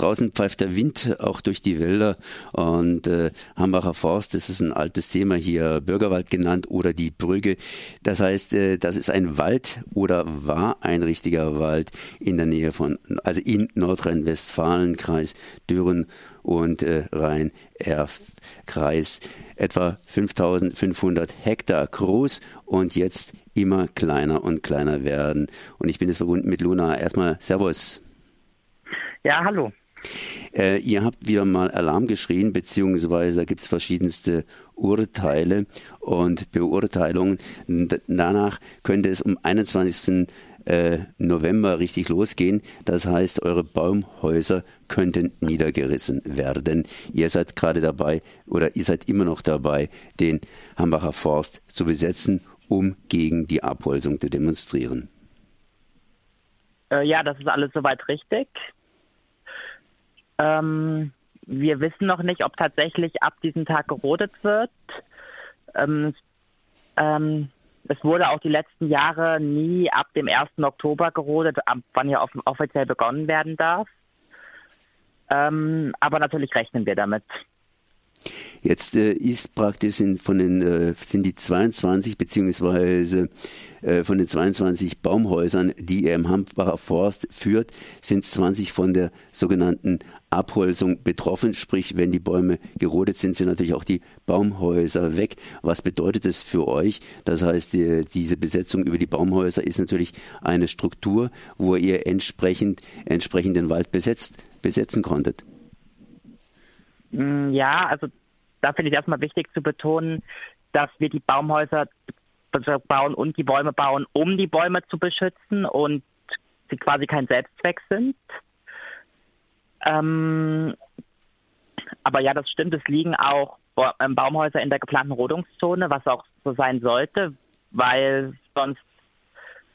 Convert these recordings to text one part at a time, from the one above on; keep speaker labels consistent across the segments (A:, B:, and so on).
A: Draußen pfeift der Wind auch durch die Wälder und äh, Hambacher Forst, das ist ein altes Thema hier, Bürgerwald genannt oder die Brügge. Das heißt, äh, das ist ein Wald oder war ein richtiger Wald in der Nähe von, also in Nordrhein-Westfalen, Kreis Düren und äh, Rhein-Erft-Kreis. Etwa 5500 Hektar groß und jetzt immer kleiner und kleiner werden. Und ich bin jetzt verbunden mit Luna. Erstmal Servus.
B: Ja, hallo.
A: Äh, ihr habt wieder mal Alarm geschrien, beziehungsweise da gibt es verschiedenste Urteile und Beurteilungen. Danach könnte es um 21. Äh, November richtig losgehen. Das heißt, eure Baumhäuser könnten niedergerissen werden. Ihr seid gerade dabei oder ihr seid immer noch dabei, den Hambacher Forst zu besetzen, um gegen die Abholzung zu demonstrieren.
B: Äh, ja, das ist alles soweit richtig. Ähm, wir wissen noch nicht, ob tatsächlich ab diesem Tag gerodet wird. Ähm, ähm, es wurde auch die letzten Jahre nie ab dem 1. Oktober gerodet, ab wann hier offiziell begonnen werden darf. Ähm, aber natürlich rechnen wir damit.
A: Jetzt äh, ist praktisch sind von den äh, sind die 22 beziehungsweise äh, von den 22 Baumhäusern, die er im Hambacher Forst führt, sind 20 von der sogenannten Abholzung betroffen. Sprich, wenn die Bäume gerodet sind, sind natürlich auch die Baumhäuser weg. Was bedeutet das für euch? Das heißt, die, diese Besetzung über die Baumhäuser ist natürlich eine Struktur, wo ihr entsprechend, entsprechend den Wald besetzt, besetzen konntet.
B: Mm, ja, also da finde ich erstmal wichtig zu betonen, dass wir die Baumhäuser bauen und die Bäume bauen, um die Bäume zu beschützen und sie quasi kein Selbstzweck sind. Ähm, aber ja, das stimmt, es liegen auch ähm, Baumhäuser in der geplanten Rodungszone, was auch so sein sollte, weil sonst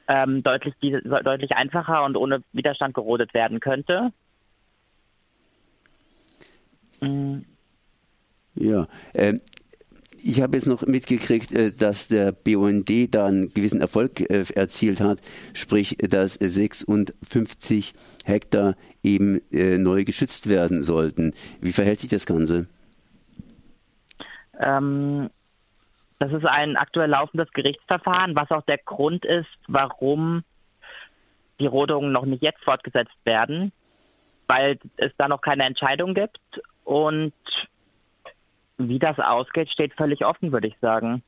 B: ähm, deutlich, deutlich einfacher und ohne Widerstand gerodet werden könnte.
A: Mhm. Ja, äh, ich habe jetzt noch mitgekriegt, äh, dass der BUND da einen gewissen Erfolg äh, erzielt hat, sprich, dass 56 Hektar eben äh, neu geschützt werden sollten. Wie verhält sich das Ganze?
B: Ähm, das ist ein aktuell laufendes Gerichtsverfahren, was auch der Grund ist, warum die Rodungen noch nicht jetzt fortgesetzt werden, weil es da noch keine Entscheidung gibt und wie das ausgeht, steht völlig offen, würde ich sagen.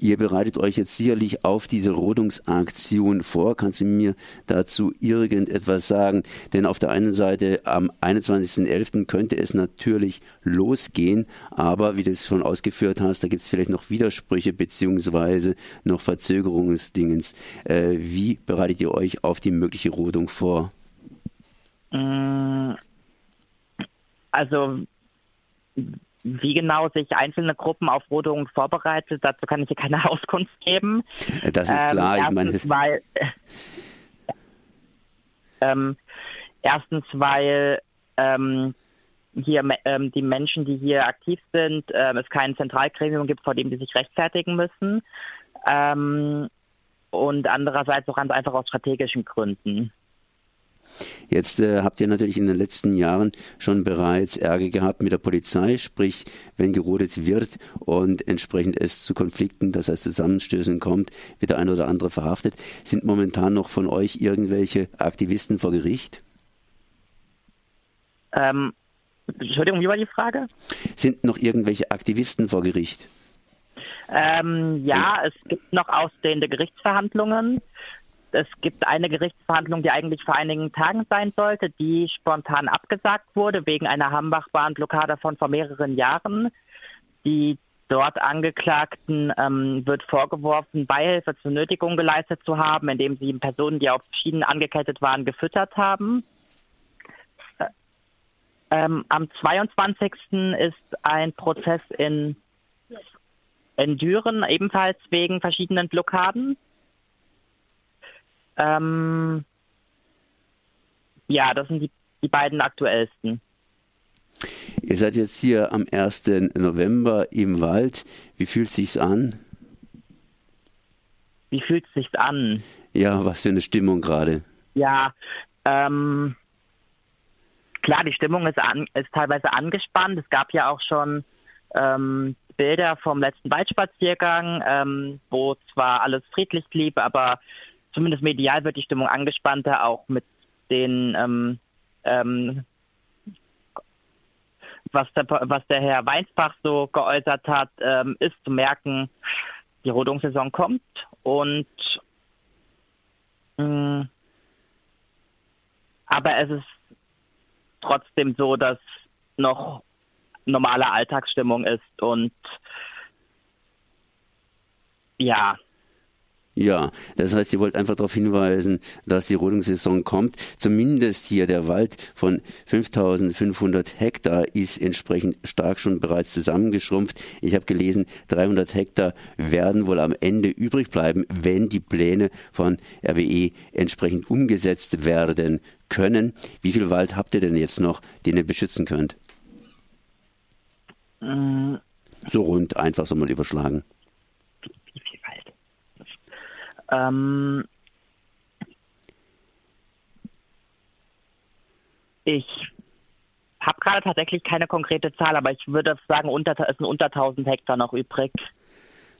A: Ihr bereitet euch jetzt sicherlich auf diese Rodungsaktion vor. Kannst du mir dazu irgendetwas sagen? Denn auf der einen Seite am 21.11. könnte es natürlich losgehen, aber wie du es schon ausgeführt hast, da gibt es vielleicht noch Widersprüche beziehungsweise noch Verzögerungsdingens. Äh, wie bereitet ihr euch auf die mögliche Rodung vor?
B: Mm, also wie genau sich einzelne Gruppen auf Rodungen vorbereitet, dazu kann ich hier keine Auskunft geben.
A: Das ist klar.
B: Ähm, erstens, meine... weil, ähm, erstens, weil ähm, hier ähm, die Menschen, die hier aktiv sind, ähm, es kein Zentralgremium gibt, vor dem die sich rechtfertigen müssen. Ähm, und andererseits auch ganz einfach aus strategischen Gründen.
A: Jetzt äh, habt ihr natürlich in den letzten Jahren schon bereits Ärger gehabt mit der Polizei, sprich, wenn gerodet wird und entsprechend es zu Konflikten, das heißt Zusammenstößen kommt, wird der eine oder andere verhaftet. Sind momentan noch von euch irgendwelche Aktivisten vor Gericht?
B: Ähm, Entschuldigung, wie war die Frage?
A: Sind noch irgendwelche Aktivisten vor Gericht?
B: Ähm, ja, es gibt noch ausstehende Gerichtsverhandlungen. Es gibt eine Gerichtsverhandlung, die eigentlich vor einigen Tagen sein sollte, die spontan abgesagt wurde wegen einer Hambach-Bahn-Blockade von vor mehreren Jahren. Die dort Angeklagten ähm, wird vorgeworfen, Beihilfe zur Nötigung geleistet zu haben, indem sie Personen, die auf Schienen angekettet waren, gefüttert haben. Äh, ähm, am 22. ist ein Prozess in, in Düren, ebenfalls wegen verschiedenen Blockaden. Ähm, ja, das sind die, die beiden aktuellsten.
A: Ihr seid jetzt hier am 1. November im Wald. Wie fühlt es sich an?
B: Wie fühlt es sich an?
A: Ja, was für eine Stimmung gerade.
B: Ja, ähm, klar, die Stimmung ist, an, ist teilweise angespannt. Es gab ja auch schon ähm, Bilder vom letzten Waldspaziergang, ähm, wo zwar alles friedlich blieb, aber zumindest medial wird die Stimmung angespannter, auch mit den ähm, ähm, was der, was der Herr Weinsbach so geäußert hat, ähm, ist zu merken, die Rodungssaison kommt und mm, aber es ist trotzdem so, dass noch normale Alltagsstimmung ist und ja,
A: ja, das heißt, ihr wollt einfach darauf hinweisen, dass die Rodungssaison kommt. Zumindest hier der Wald von 5500 Hektar ist entsprechend stark schon bereits zusammengeschrumpft. Ich habe gelesen, 300 Hektar werden wohl am Ende übrig bleiben, wenn die Pläne von RWE entsprechend umgesetzt werden können. Wie viel Wald habt ihr denn jetzt noch, den ihr beschützen könnt? Mm. So rund, einfach so mal überschlagen. Ähm,
B: ich habe gerade tatsächlich keine konkrete Zahl, aber ich würde sagen, unter, es sind unter 1000 Hektar noch übrig.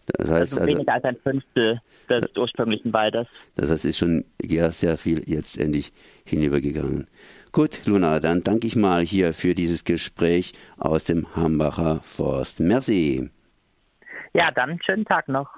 B: Das heißt also, also weniger als ein Fünftel des äh, ursprünglichen Waldes.
A: Das heißt, es ist schon ja, sehr viel jetzt endlich hinübergegangen. Gut, Luna, dann danke ich mal hier für dieses Gespräch aus dem Hambacher Forst. Merci.
B: Ja, dann schönen Tag noch.